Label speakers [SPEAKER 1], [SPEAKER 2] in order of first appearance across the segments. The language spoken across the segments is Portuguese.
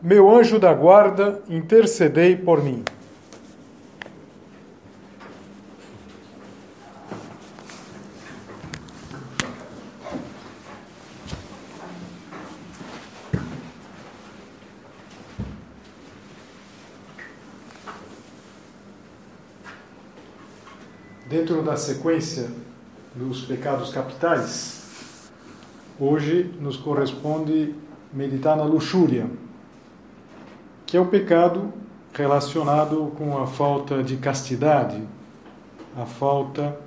[SPEAKER 1] meu anjo da guarda, intercedei por mim. Dentro da sequência dos pecados capitais, hoje nos corresponde meditar na luxúria que é o pecado relacionado com a falta de castidade, a falta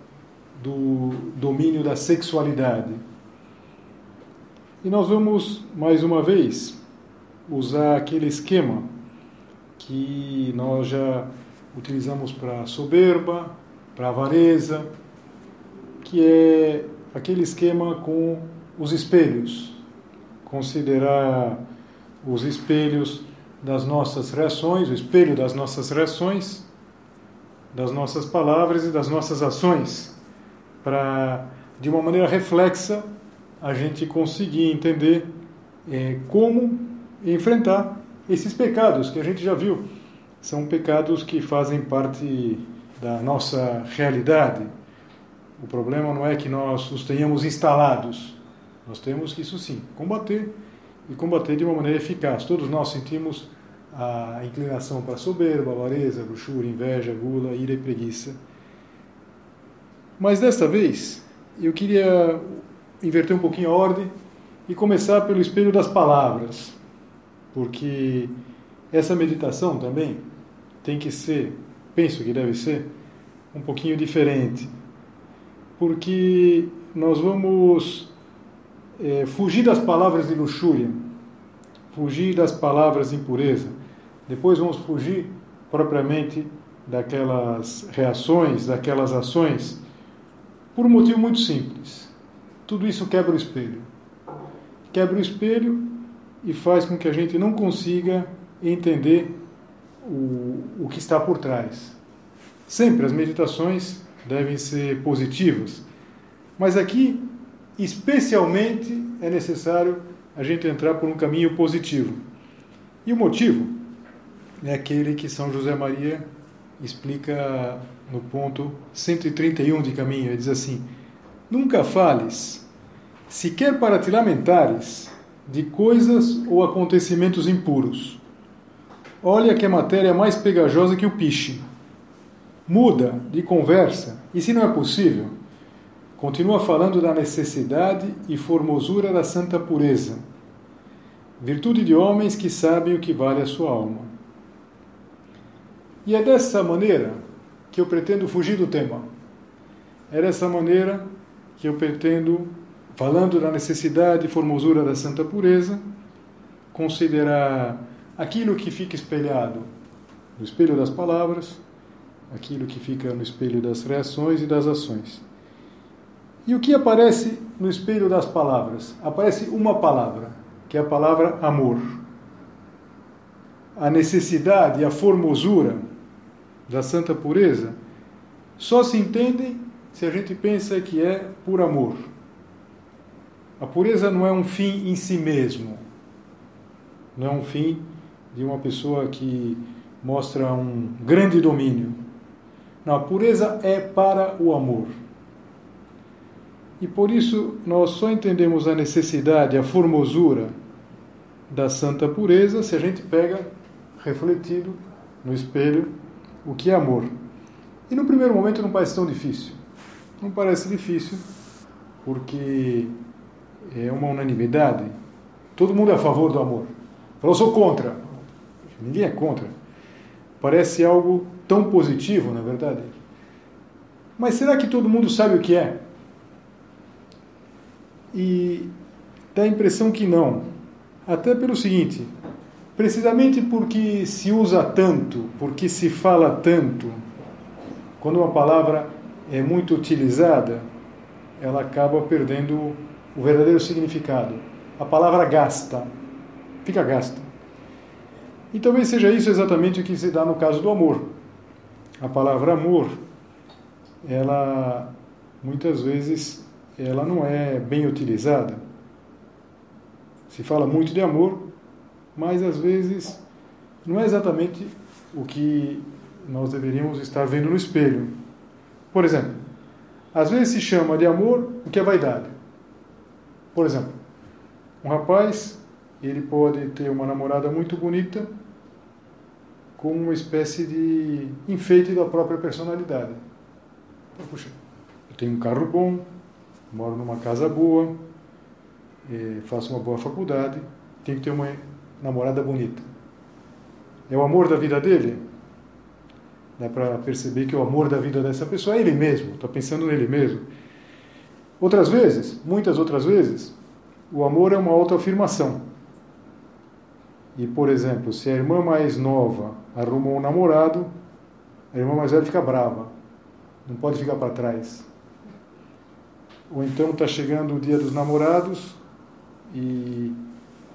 [SPEAKER 1] do domínio da sexualidade. E nós vamos, mais uma vez, usar aquele esquema que nós já utilizamos para soberba, para avareza, que é aquele esquema com os espelhos. Considerar os espelhos das nossas reações, o espelho das nossas reações, das nossas palavras e das nossas ações, para, de uma maneira reflexa, a gente conseguir entender é, como enfrentar esses pecados que a gente já viu. São pecados que fazem parte da nossa realidade. O problema não é que nós os tenhamos instalados. Nós temos que, isso sim, combater e combater de uma maneira eficaz. Todos nós sentimos a inclinação para soberba, avareza, luxúria, inveja, gula, ira e preguiça. Mas desta vez, eu queria inverter um pouquinho a ordem e começar pelo espelho das palavras, porque essa meditação também tem que ser, penso que deve ser, um pouquinho diferente, porque nós vamos é, fugir das palavras de luxúria, fugir das palavras impureza. Depois vamos fugir propriamente daquelas reações, daquelas ações, por um motivo muito simples. Tudo isso quebra o espelho. Quebra o espelho e faz com que a gente não consiga entender o, o que está por trás. Sempre as meditações devem ser positivas, mas aqui, especialmente, é necessário a gente entrar por um caminho positivo. E o motivo é aquele que São José Maria explica no ponto 131 de caminho. Ele diz assim: Nunca fales, sequer para te lamentares, de coisas ou acontecimentos impuros. Olha que a matéria é mais pegajosa que o piche. Muda de conversa, e se não é possível, continua falando da necessidade e formosura da santa pureza virtude de homens que sabem o que vale a sua alma. E é dessa maneira que eu pretendo fugir do tema. É dessa maneira que eu pretendo, falando da necessidade e formosura da santa pureza, considerar aquilo que fica espelhado no espelho das palavras, aquilo que fica no espelho das reações e das ações. E o que aparece no espelho das palavras? Aparece uma palavra, que é a palavra amor. A necessidade e a formosura da santa pureza só se entendem se a gente pensa que é por amor. A pureza não é um fim em si mesmo, não é um fim de uma pessoa que mostra um grande domínio. Não, a pureza é para o amor. E por isso nós só entendemos a necessidade, a formosura da santa pureza se a gente pega refletido no espelho o que é amor. E no primeiro momento não parece tão difícil. Não parece difícil porque é uma unanimidade. Todo mundo é a favor do amor. Eu sou contra. Ninguém é contra. Parece algo tão positivo, na verdade. Mas será que todo mundo sabe o que é? E dá a impressão que não. Até pelo seguinte: precisamente porque se usa tanto, porque se fala tanto, quando uma palavra é muito utilizada, ela acaba perdendo o verdadeiro significado. A palavra gasta, fica gasta. E talvez seja isso exatamente o que se dá no caso do amor. A palavra amor, ela muitas vezes ela não é bem utilizada. Se fala muito de amor, mas às vezes não é exatamente o que nós deveríamos estar vendo no espelho. Por exemplo, às vezes se chama de amor o que é vaidade. Por exemplo, um rapaz, ele pode ter uma namorada muito bonita com uma espécie de enfeite da própria personalidade. Puxa, eu tenho um carro bom, moro numa casa boa, eh, faço uma boa faculdade, tenho que ter uma namorada bonita. É o amor da vida dele? Dá para perceber que o amor da vida dessa pessoa é ele mesmo, está pensando nele mesmo. Outras vezes, muitas outras vezes, o amor é uma autoafirmação. E, por exemplo, se a irmã mais nova arrumou um namorado, a irmã mais velha fica brava, não pode ficar para trás. Ou então está chegando o dia dos namorados e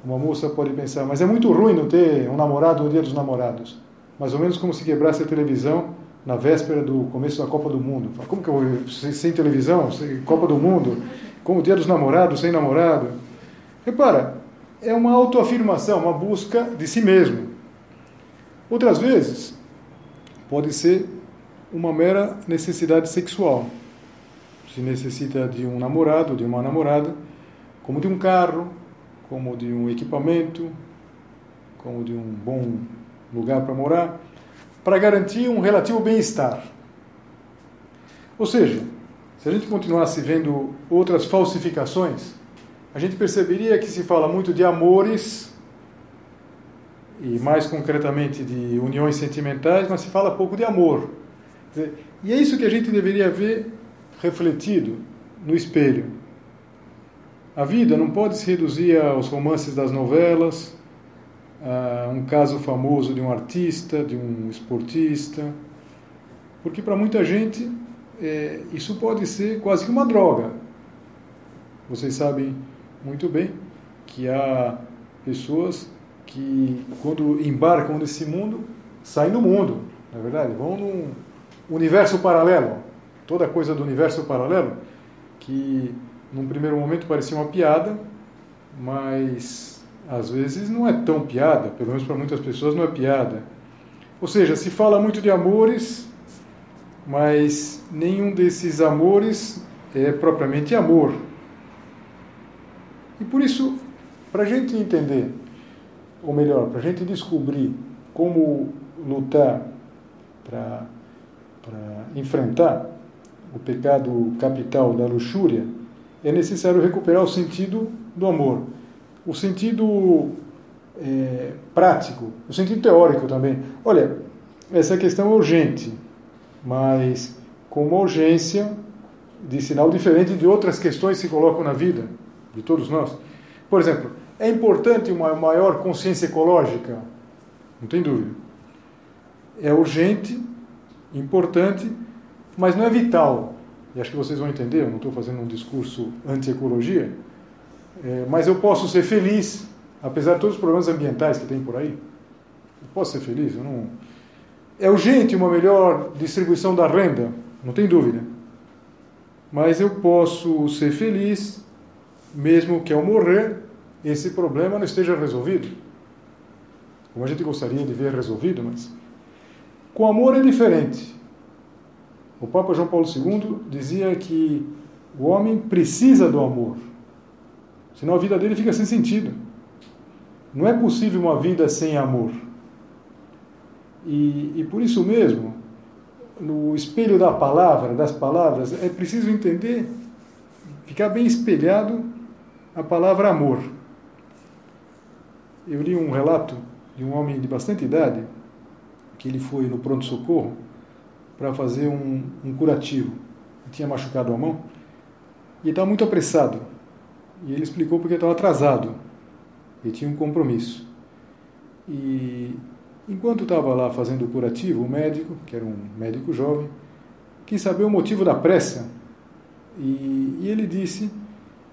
[SPEAKER 1] uma moça pode pensar, mas é muito ruim não ter um namorado no dia dos namorados. Mais ou menos como se quebrasse a televisão na véspera do começo da Copa do Mundo. Como que eu vou sem televisão, sem Copa do Mundo, como o dia dos namorados, sem namorado? Repara, é uma autoafirmação, uma busca de si mesmo. Outras vezes, pode ser uma mera necessidade sexual. Se necessita de um namorado, de uma namorada, como de um carro, como de um equipamento, como de um bom lugar para morar, para garantir um relativo bem-estar. Ou seja, se a gente continuasse vendo outras falsificações, a gente perceberia que se fala muito de amores e mais concretamente de uniões sentimentais, mas se fala pouco de amor. E é isso que a gente deveria ver refletido no espelho. A vida não pode se reduzir aos romances das novelas, a um caso famoso de um artista, de um esportista, porque para muita gente é, isso pode ser quase que uma droga. Vocês sabem muito bem que há pessoas que, quando embarcam nesse mundo, saem do mundo, na é verdade, vão num universo paralelo, toda coisa do universo paralelo, que num primeiro momento parecia uma piada, mas às vezes não é tão piada, pelo menos para muitas pessoas não é piada. Ou seja, se fala muito de amores, mas nenhum desses amores é propriamente amor. E por isso, para a gente entender, ou melhor, para a gente descobrir como lutar para enfrentar o pecado capital da luxúria, é necessário recuperar o sentido do amor, o sentido é, prático, o sentido teórico também. Olha, essa questão é urgente, mas com uma urgência de sinal diferente de outras questões que se colocam na vida de todos nós. Por exemplo, é importante uma maior consciência ecológica? Não tem dúvida. É urgente, importante, mas não é vital e acho que vocês vão entender, eu não estou fazendo um discurso anti-ecologia, é, mas eu posso ser feliz, apesar de todos os problemas ambientais que tem por aí. Eu posso ser feliz, eu não... É urgente uma melhor distribuição da renda, não tem dúvida. Mas eu posso ser feliz, mesmo que ao morrer esse problema não esteja resolvido. Como a gente gostaria de ver resolvido, mas com amor é diferente. O Papa João Paulo II dizia que o homem precisa do amor, senão a vida dele fica sem sentido. Não é possível uma vida sem amor. E, e por isso mesmo, no espelho da palavra, das palavras, é preciso entender, ficar bem espelhado a palavra amor. Eu li um relato de um homem de bastante idade, que ele foi no pronto-socorro para fazer um, um curativo. Ele tinha machucado a mão e estava muito apressado. E ele explicou porque estava atrasado. Ele tinha um compromisso. E enquanto estava lá fazendo o curativo, o médico, que era um médico jovem, quis saber o motivo da pressa. E, e ele disse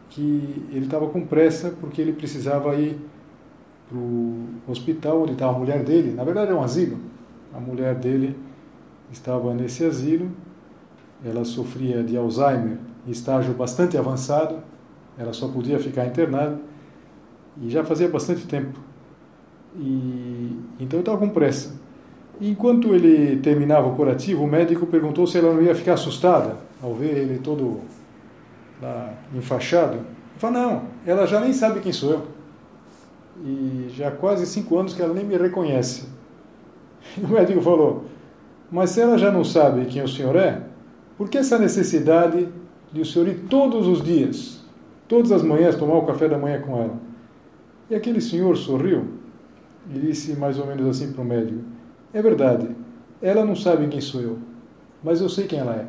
[SPEAKER 1] que ele estava com pressa porque ele precisava ir para o hospital onde estava a mulher dele. Na verdade, era um asilo. A mulher dele estava nesse asilo. Ela sofria de Alzheimer estágio bastante avançado. Ela só podia ficar internada. E já fazia bastante tempo. E, então eu estava com pressa. Enquanto ele terminava o curativo, o médico perguntou se ela não ia ficar assustada ao ver ele todo lá enfaixado. Ele falou, não, ela já nem sabe quem sou eu. E já há quase cinco anos que ela nem me reconhece. E o médico falou, mas se ela já não sabe quem o senhor é, por que essa necessidade de o senhor ir todos os dias, todas as manhãs, tomar o café da manhã com ela? E aquele senhor sorriu e disse mais ou menos assim para o médico: É verdade, ela não sabe quem sou eu, mas eu sei quem ela é.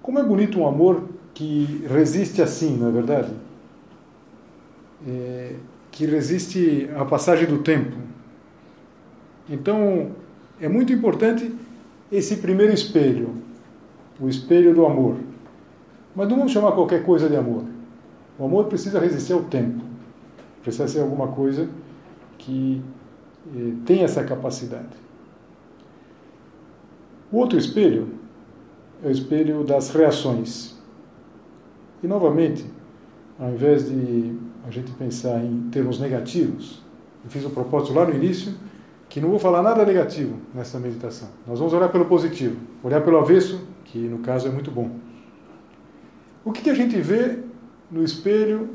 [SPEAKER 1] Como é bonito um amor que resiste assim, não é verdade? É, que resiste à passagem do tempo. Então, é muito importante esse primeiro espelho, o espelho do amor. Mas não vamos chamar qualquer coisa de amor. O amor precisa resistir ao tempo. Precisa ser alguma coisa que eh, tem essa capacidade. O outro espelho é o espelho das reações. E, novamente, ao invés de a gente pensar em termos negativos, eu fiz o propósito lá no início que não vou falar nada negativo nessa meditação. Nós vamos olhar pelo positivo, olhar pelo avesso, que no caso é muito bom. O que, que a gente vê no espelho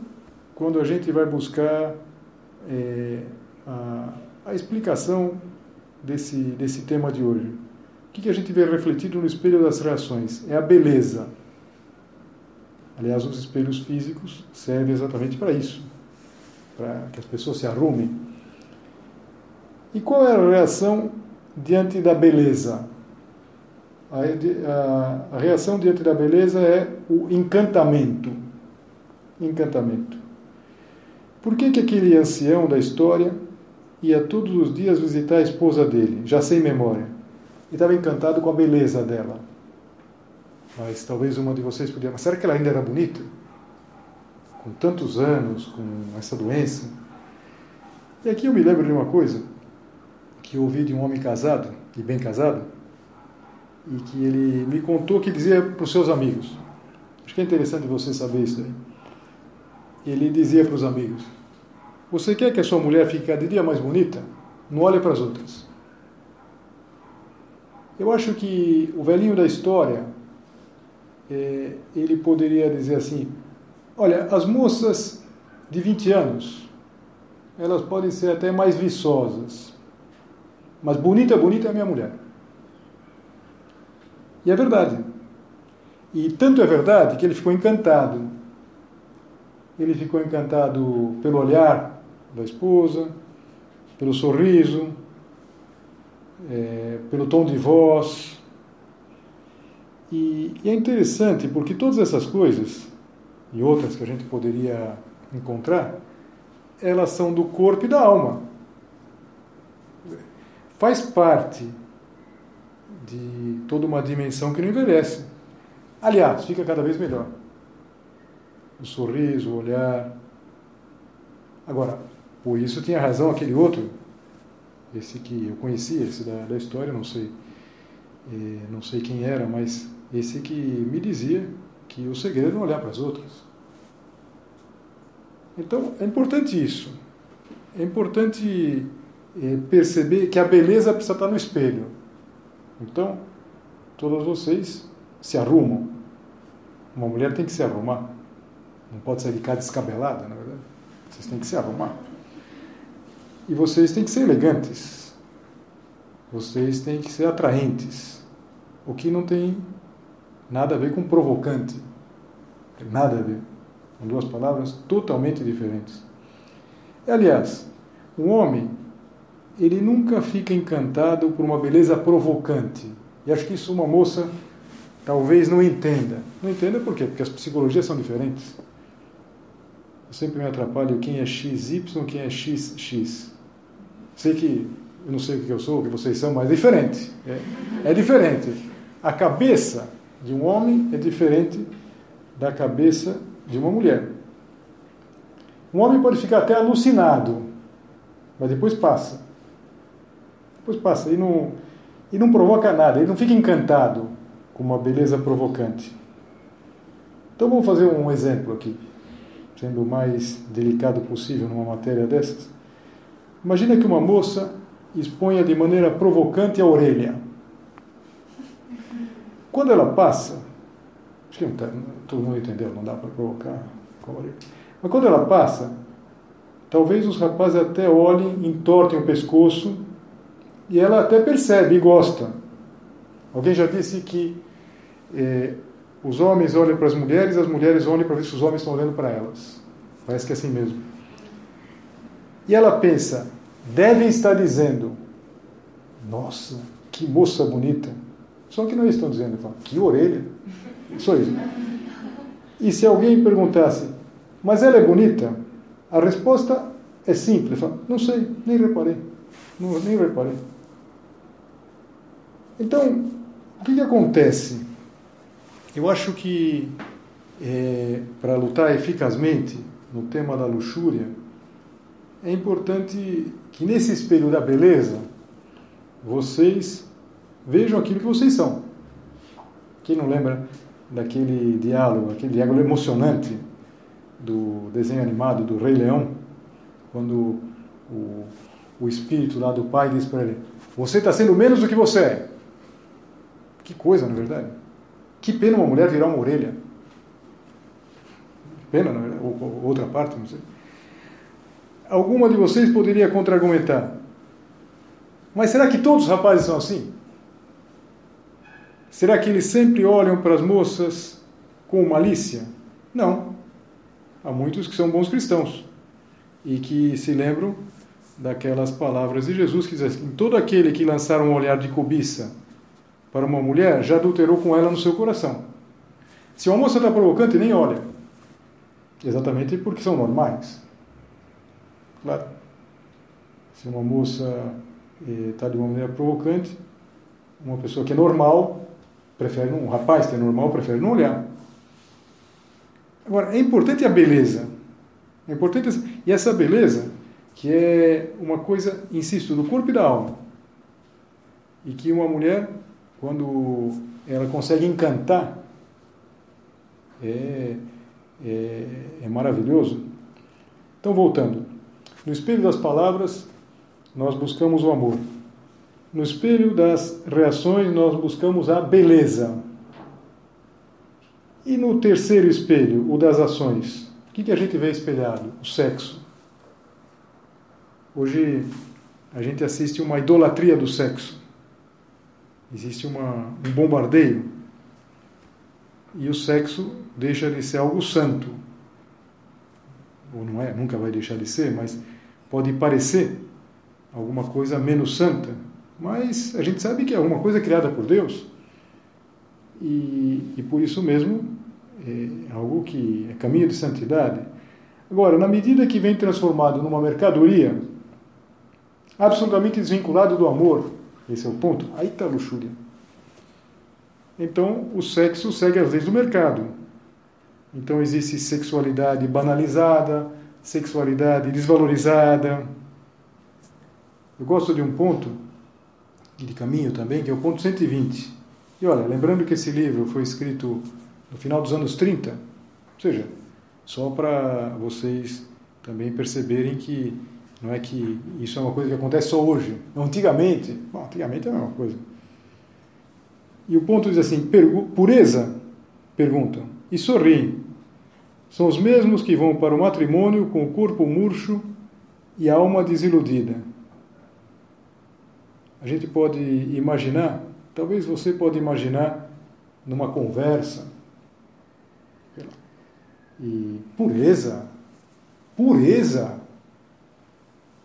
[SPEAKER 1] quando a gente vai buscar é, a, a, explicação desse, desse tema de hoje. O que, que a gente vê refletido no espelho das reações? É a beleza. Aliás, os espelhos físicos servem exatamente para isso para que as pessoas se arrumem. E qual é a reação diante da beleza? A reação diante da beleza é o encantamento encantamento. Por que, que aquele ancião da história ia todos os dias visitar a esposa dele, já sem memória? E estava encantado com a beleza dela. Mas talvez uma de vocês podia, mas será que ela ainda era bonita? Com tantos anos, com essa doença. E aqui eu me lembro de uma coisa que ouvi de um homem casado, e bem casado, e que ele me contou que dizia para os seus amigos. Acho que é interessante você saber isso aí ele dizia para os amigos: Você quer que a sua mulher fique cada dia mais bonita? Não olhe para as outras. Eu acho que o velhinho da história, é, ele poderia dizer assim: Olha, as moças de 20 anos, elas podem ser até mais viçosas, mas bonita, bonita é a minha mulher. E é verdade. E tanto é verdade que ele ficou encantado ele ficou encantado pelo olhar da esposa, pelo sorriso, é, pelo tom de voz. E, e é interessante porque todas essas coisas, e outras que a gente poderia encontrar, elas são do corpo e da alma. Faz parte de toda uma dimensão que não envelhece. Aliás, fica cada vez melhor o sorriso, o olhar. Agora, por isso tinha razão aquele outro, esse que eu conhecia, esse da, da história, não sei, eh, não sei quem era, mas esse que me dizia que o segredo é olhar para as outras. Então, é importante isso. É importante perceber que a beleza precisa estar no espelho. Então, todas vocês se arrumam. Uma mulher tem que se arrumar. Não pode sair de casa descabelada, na verdade. Vocês têm que se arrumar. E vocês têm que ser elegantes. Vocês têm que ser atraentes. O que não tem nada a ver com provocante. Nada a ver. São duas palavras totalmente diferentes. Aliás, um homem, ele nunca fica encantado por uma beleza provocante. E acho que isso uma moça talvez não entenda. Não entenda por quê? Porque as psicologias são diferentes. eu sempre me atrapalho quem é XY, quem é XX. Sei que eu não sei o que eu sou, o que vocês são, mas é diferente. É, é diferente. A cabeça de um homem é diferente da cabeça de uma mulher. Um homem pode ficar até alucinado, mas depois passa. Depois passa e não, e não provoca nada, ele não fica encantado com uma beleza provocante. Então vamos fazer um exemplo aqui, sendo o mais delicado possível numa matéria dessas. Imagina que uma moça exponha de maneira provocante a orelha. Quando ela passa, acho que tá, todo mundo entendeu, não dá para provocar com a orelha. Mas quando ela passa, talvez os rapazes até olhem, entortem o pescoço e ela até percebe e gosta. Alguém já disse que eh, os homens olham para as mulheres, as mulheres olham para ver se os homens estão olhando para elas. Parece que é assim mesmo. E ela pensa, devem estar dizendo: Nossa, que moça bonita. Só que não estão dizendo, que orelha. Só isso. E se alguém perguntasse, mas ela é bonita? A resposta é simples: não sei, nem reparei. Não, nem reparei. Então, o que, que acontece? Eu acho que é, para lutar eficazmente no tema da luxúria, é importante que nesse espelho da beleza vocês vejam aquilo que vocês são. Quem não lembra daquele diálogo, aquele diálogo emocionante do desenho animado do Rei Leão, quando o, o espírito lá do pai diz para ele: Você está sendo menos do que você é. Que coisa, na é verdade. Que pena uma mulher virar uma orelha. Pena, na verdade, ou, ou outra parte, não sei. Alguma de vocês poderia contra-argumentar. Mas será que todos os rapazes são assim? Será que eles sempre olham para as moças com malícia? Não. Há muitos que são bons cristãos e que se lembram daquelas palavras de Jesus que diz assim: todo aquele que lançar um olhar de cobiça para uma mulher já adulterou com ela no seu coração. Se uma moça está provocante, nem olha. Exatamente porque são normais. Claro. Se uma moça está eh, de uma maneira provocante, uma pessoa que é normal, prefere um rapaz que é normal, prefere não olhar. Agora, é importante a beleza. É importante e essa beleza que é uma coisa, insisto, do corpo e da alma. E que uma mulher, quando ela consegue encantar, é, é, é maravilhoso. Então, voltando. No espelho das palavras, nós buscamos o amor. No espelho das reações, nós buscamos a beleza. E no terceiro espelho, o das ações, o que, que a gente vê espelhado? O sexo. Hoje a gente assiste uma idolatria do sexo. Existe uma, um bombardeio. E o sexo deixa de ser algo santo. Ou não é, nunca vai deixar de ser, mas pode parecer alguma coisa menos santa, mas a gente sabe que é alguma coisa criada por Deus e, e por isso mesmo é algo que é caminho de santidade. Agora, na medida que vem transformado numa mercadoria, absolutamente desvinculado do amor, esse é o ponto, aí está a luxúria. Então, o sexo segue as leis do mercado. Então, existe sexualidade banalizada, sexualidade desvalorizada. Eu gosto de um ponto, de caminho também, que é o ponto 120. E olha, lembrando que esse livro foi escrito no final dos anos 30, ou seja, só para vocês também perceberem que não é que isso é uma coisa que acontece só hoje. Antigamente, bom, antigamente é a mesma coisa. E o ponto diz assim: pureza? Perguntam. E sorriem são os mesmos que vão para o matrimônio com o corpo murcho e a alma desiludida. A gente pode imaginar, talvez você pode imaginar numa conversa, e pureza, pureza,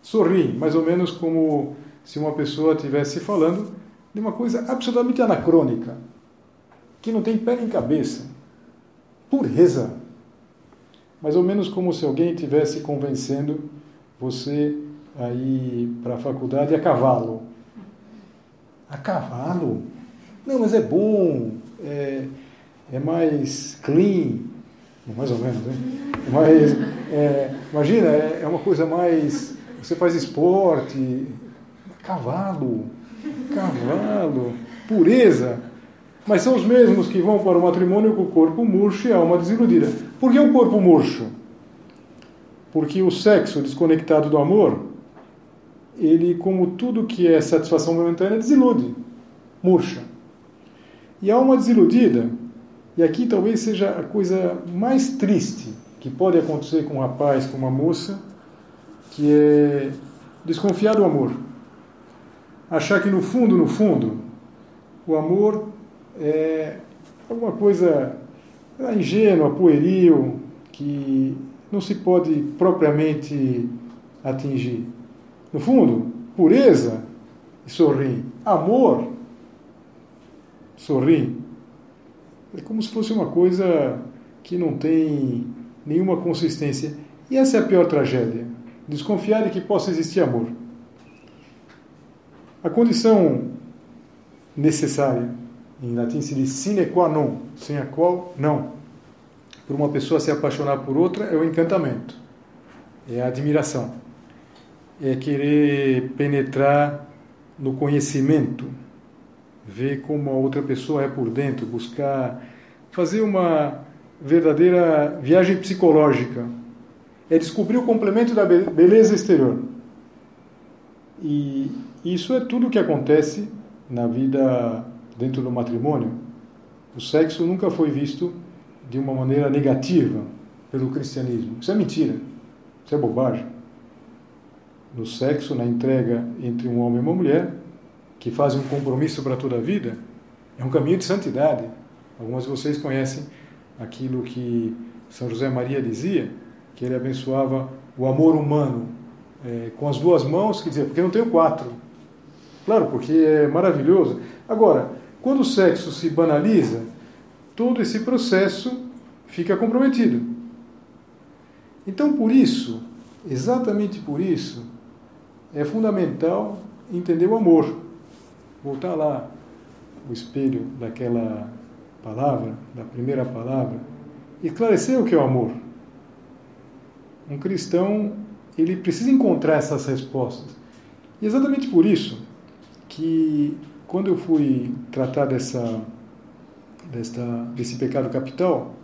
[SPEAKER 1] sorri, mais ou menos como se uma pessoa estivesse falando de uma coisa absolutamente anacrônica, que não tem pé nem cabeça. Pureza. mais ou menos como se alguém estivesse convencendo você a ir para a faculdade a cavalo. A cavalo? Não, mas é bom, é, é mais clean, mais ou menos, hein? Mas, é, imagina, é, é uma coisa mais. Você faz esporte, cavalo, cavalo, pureza. Mas são os mesmos que vão para o matrimônio com o corpo murcho e a alma desiludida. Por que o corpo murcho? Porque o sexo desconectado do amor, ele, como tudo que é satisfação momentânea, desilude, murcha. E a alma desiludida, e aqui talvez seja a coisa mais triste que pode acontecer com um rapaz, com uma moça, que é desconfiar do amor. Achar que no fundo, no fundo, o amor é alguma coisa ingênua, pueril, que não se pode propriamente atingir. No fundo, pureza e sorrir. Amor, sorrir. É como se fosse uma coisa que não tem nenhuma consistência. E essa é a pior tragédia. Desconfiar de que possa existir amor. A condição necessária em latim se diz sine qua non, sem a qual não. Por uma pessoa se apaixonar por outra é o encantamento, é a admiração, é querer penetrar no conhecimento, ver como a outra pessoa é por dentro, buscar fazer uma verdadeira viagem psicológica, é descobrir o complemento da beleza exterior. E isso é tudo o que acontece na vida dentro do matrimônio, o sexo nunca foi visto de uma maneira negativa pelo cristianismo. Isso é mentira. Isso é bobagem. No sexo, na entrega entre um homem e uma mulher, que fazem um compromisso para toda a vida, é um caminho de santidade. Alguns de vocês conhecem aquilo que São José Maria dizia, que ele abençoava o amor humano é, com as duas mãos, que dizia, porque não tenho quatro. Claro, porque é maravilhoso. Agora, quando o sexo se banaliza, todo esse processo fica comprometido. Então, por isso, exatamente por isso, é fundamental entender o amor. Voltar lá o espelho daquela palavra, da primeira palavra, esclarecer o que é o amor. Um cristão, ele precisa encontrar essas respostas. E exatamente por isso que quando eu fui tratar dessa, dessa, desse pecado capital,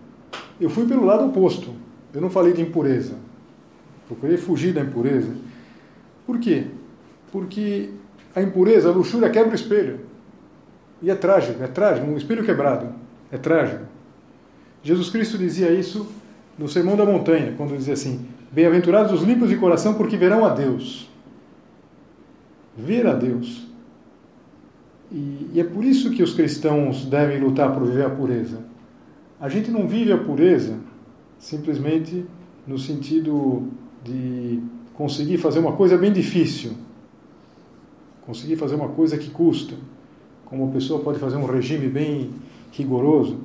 [SPEAKER 1] eu fui pelo lado oposto. Eu não falei de impureza. Procurei fugir da impureza. Por quê? Porque a impureza, a luxúria quebra o espelho. E é trágico, é trágico. Um espelho quebrado é trágico. Jesus Cristo dizia isso no Sermão da Montanha, quando dizia assim: Bem-aventurados os limpos de coração, porque verão a Deus. Ver a Deus. E, e é por isso que os cristãos devem lutar por viver a pureza. A gente não vive a pureza simplesmente no sentido de conseguir fazer uma coisa bem difícil, conseguir fazer uma coisa que custa, como uma pessoa pode fazer um regime bem rigoroso.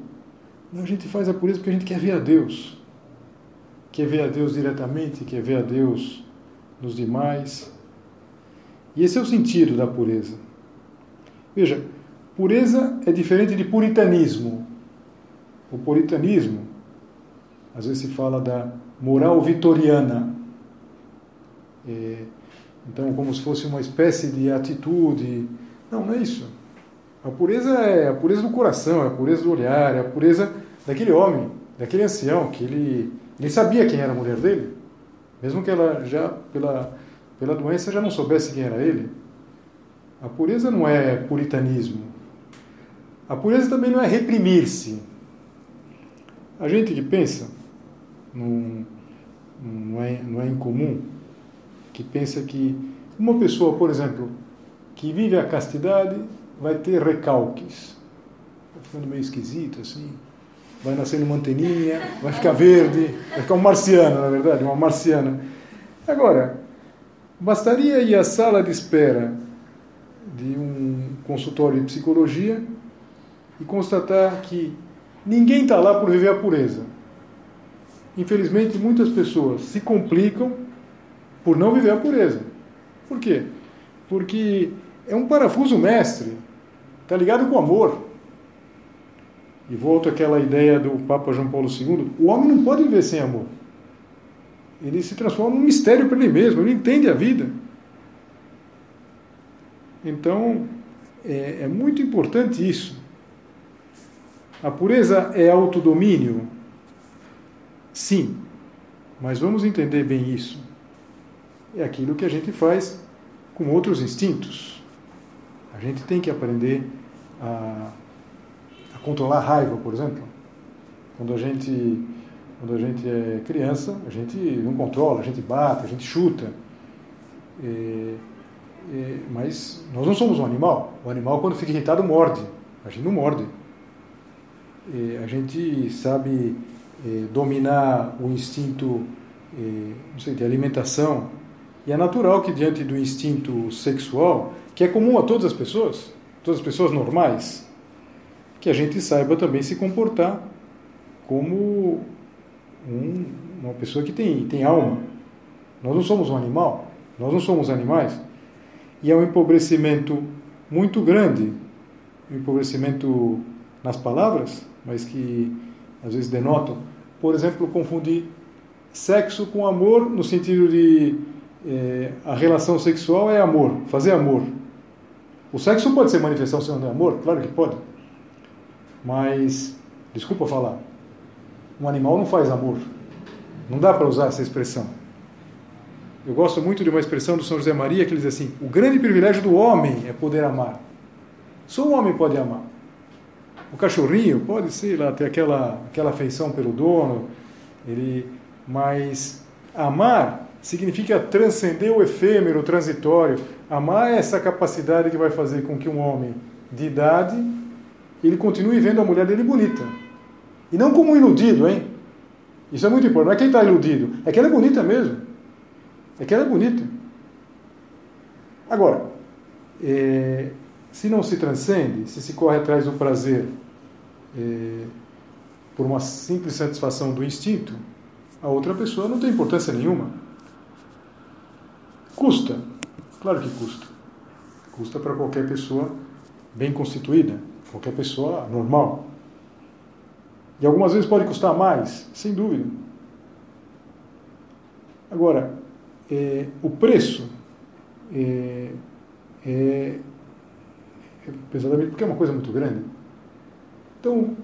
[SPEAKER 1] Não, a gente faz a pureza porque a gente quer ver a Deus, quer ver a Deus diretamente, quer ver a Deus nos demais. E esse é o sentido da pureza. Veja, pureza é diferente de puritanismo. O puritanismo, às vezes se fala da moral vitoriana. É, então, como se fosse uma espécie de atitude. Não, não é isso. A pureza é a pureza do coração, é a pureza do olhar, é a pureza daquele homem, daquele ancião, que ele, ele sabia quem era a mulher dele, mesmo que ela já, pela, pela doença, já não soubesse quem era ele. A pureza não é puritanismo. A pureza também não é reprimir-se. A gente que pensa, não, não, é, não é incomum, que pensa que uma pessoa, por exemplo, que vive a castidade vai ter recalques. Está ficando meio esquisito assim. Vai nascendo uma anteninha, vai ficar verde, vai ficar um marciano, na verdade, uma marciana. Agora, bastaria ir à sala de espera de um consultório de psicologia e constatar que ninguém está lá por viver a pureza. infelizmente, muitas pessoas se complicam por não viver a pureza. Por quê? Porque é um parafuso mestre, está ligado com amor. E volto àquela ideia do Papa João Paulo II: o homem não pode viver sem amor. Ele se transforma num mistério para ele mesmo, ele entende a vida. Então, é, é muito importante isso. A pureza é autodomínio? Sim, mas vamos entender bem isso. É aquilo que a gente faz com outros instintos. A gente tem que aprender a, controlar a raiva, por exemplo. Quando a gente quando a gente é criança, a gente não controla, a gente bate, a gente chuta. É, é, mas nós não somos um animal. O animal, quando fica irritado, morde. A gente não morde. É, a gente sabe dominar o instinto não sei, de alimentação. E é natural que, diante do instinto sexual, que é comum a todas as pessoas, todas as pessoas normais, que a gente saiba também se comportar como um, uma pessoa que tem, tem alma. Nós não somos um animal, nós não somos animais. E é um empobrecimento muito grande, um empobrecimento nas palavras, mas que às vezes denotam, por exemplo, confundir sexo com amor no sentido de eh, a relação sexual é amor, fazer amor. O sexo pode ser manifestação de amor, claro que pode. Mas, desculpa falar, um animal não faz amor. Não dá para usar essa expressão. Eu gosto muito de uma expressão do São José Maria que ele diz assim: o grande privilégio do homem é poder amar. Só o homem pode amar. O cachorrinho pode, sei lá, ter aquela, aquela afeição pelo dono, ele, mas amar significa transcender o efêmero, o transitório. Amar é essa capacidade que vai fazer com que um homem de idade ele continue vendo a mulher dele bonita. E não como iludido, hein? Isso é muito importante. Não é quem está iludido, é que ela é bonita mesmo. É que ela é bonita. Agora, é, se não se transcende, se se corre atrás do prazer é, por uma simples satisfação do instinto, a outra pessoa não tem importância nenhuma. Custa. Claro que custa. Custa para qualquer pessoa bem constituída, qualquer pessoa normal. E algumas vezes pode custar mais, sem dúvida. Agora, é, o preço é, é, é pesadamente, porque é uma coisa muito grande. Então,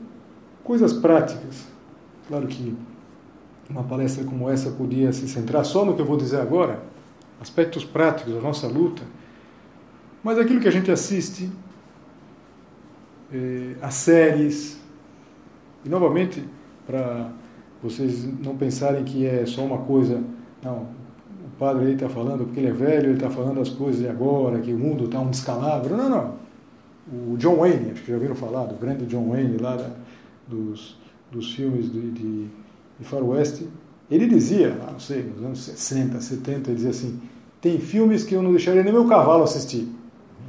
[SPEAKER 1] coisas práticas. Claro que uma palestra como essa podia se centrar só no que eu vou dizer agora, aspectos práticos da nossa luta, mas aquilo que a gente assiste, é, as séries, e novamente, para vocês não pensarem que é só uma coisa, não, o padre aí está falando porque ele é velho, ele está falando as coisas agora, que o mundo está um descalabro. Não, não. O John Wayne, acho que já ouviram falar, do grande John Wayne lá da, dos, dos filmes de, de, de faroeste, ele dizia, não sei, nos anos 60, 70, ele dizia assim, tem filmes que eu não deixaria nem meu cavalo assistir.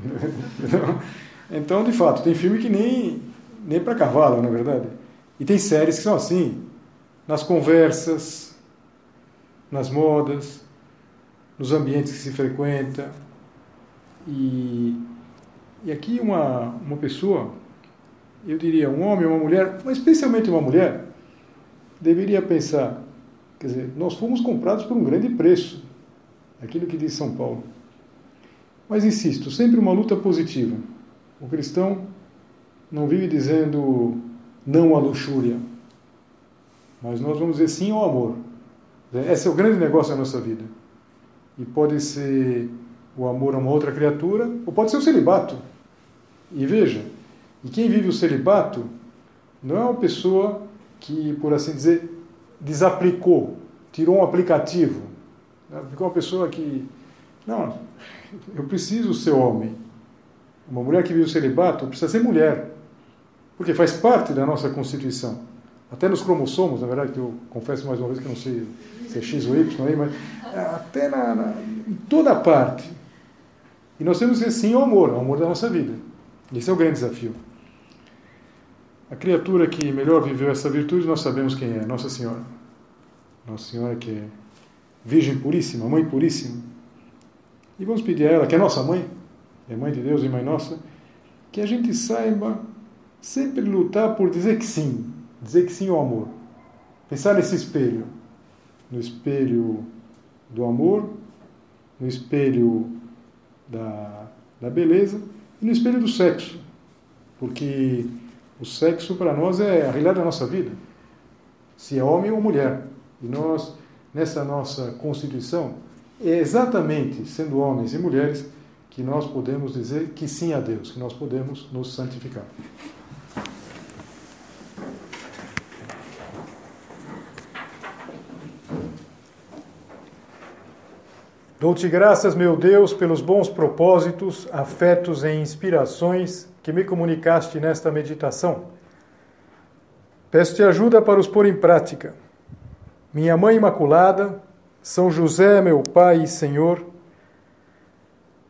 [SPEAKER 1] então, de fato, tem filme que nem, nem para cavalo, na é verdade. E tem séries que são assim, nas conversas, nas modas, nos ambientes que se frequenta. E, e aqui uma, uma pessoa, eu diria um homem, uma mulher, mas especialmente uma mulher, deveria pensar, quer dizer, nós fomos comprados por um grande preço, aquilo que diz São Paulo. Mas insisto, sempre uma luta positiva. O cristão não vive dizendo não à luxúria. Mas nós vamos dizer sim ao amor. Esse é o grande negócio da nossa vida. E pode ser o amor a uma outra criatura, ou pode ser o celibato. E veja, e quem vive o celibato não é uma pessoa que, por assim dizer, desaplicou, tirou um aplicativo. Ficou uma pessoa que, não, eu preciso ser homem. Uma mulher que vive o celibato precisa ser mulher porque faz parte da nossa constituição. Até nos cromossomos, na verdade, que eu confesso mais uma vez que não sei se é X ou Y aí, mas até na, na, em toda parte. E nós temos que sim ao amor, ao amor da nossa vida. Esse é o grande desafio. A criatura que melhor viveu essa virtude, nós sabemos quem é, Nossa Senhora. Nossa Senhora que é Virgem Puríssima, Mãe Puríssima. E vamos pedir a ela, que é nossa mãe, é Mãe de Deus e Mãe Nossa, que a gente saiba sempre lutar por dizer que sim, dizer que sim ao amor. Pensar nesse espelho, no espelho do amor, no espelho da, da beleza e no espelho do sexo. Porque o sexo para nós é a realidade da nossa vida. Se é homem ou mulher. E nós, nessa nossa Constituição, é exatamente sendo homens e mulheres que nós podemos dizer que sim a Deus, que nós podemos nos santificar. Dou-te graças, meu Deus, pelos bons propósitos, afetos e inspirações que me comunicaste nesta meditação. Peço-te ajuda para os pôr em prática. Minha Mãe Imaculada, São José, meu Pai e Senhor,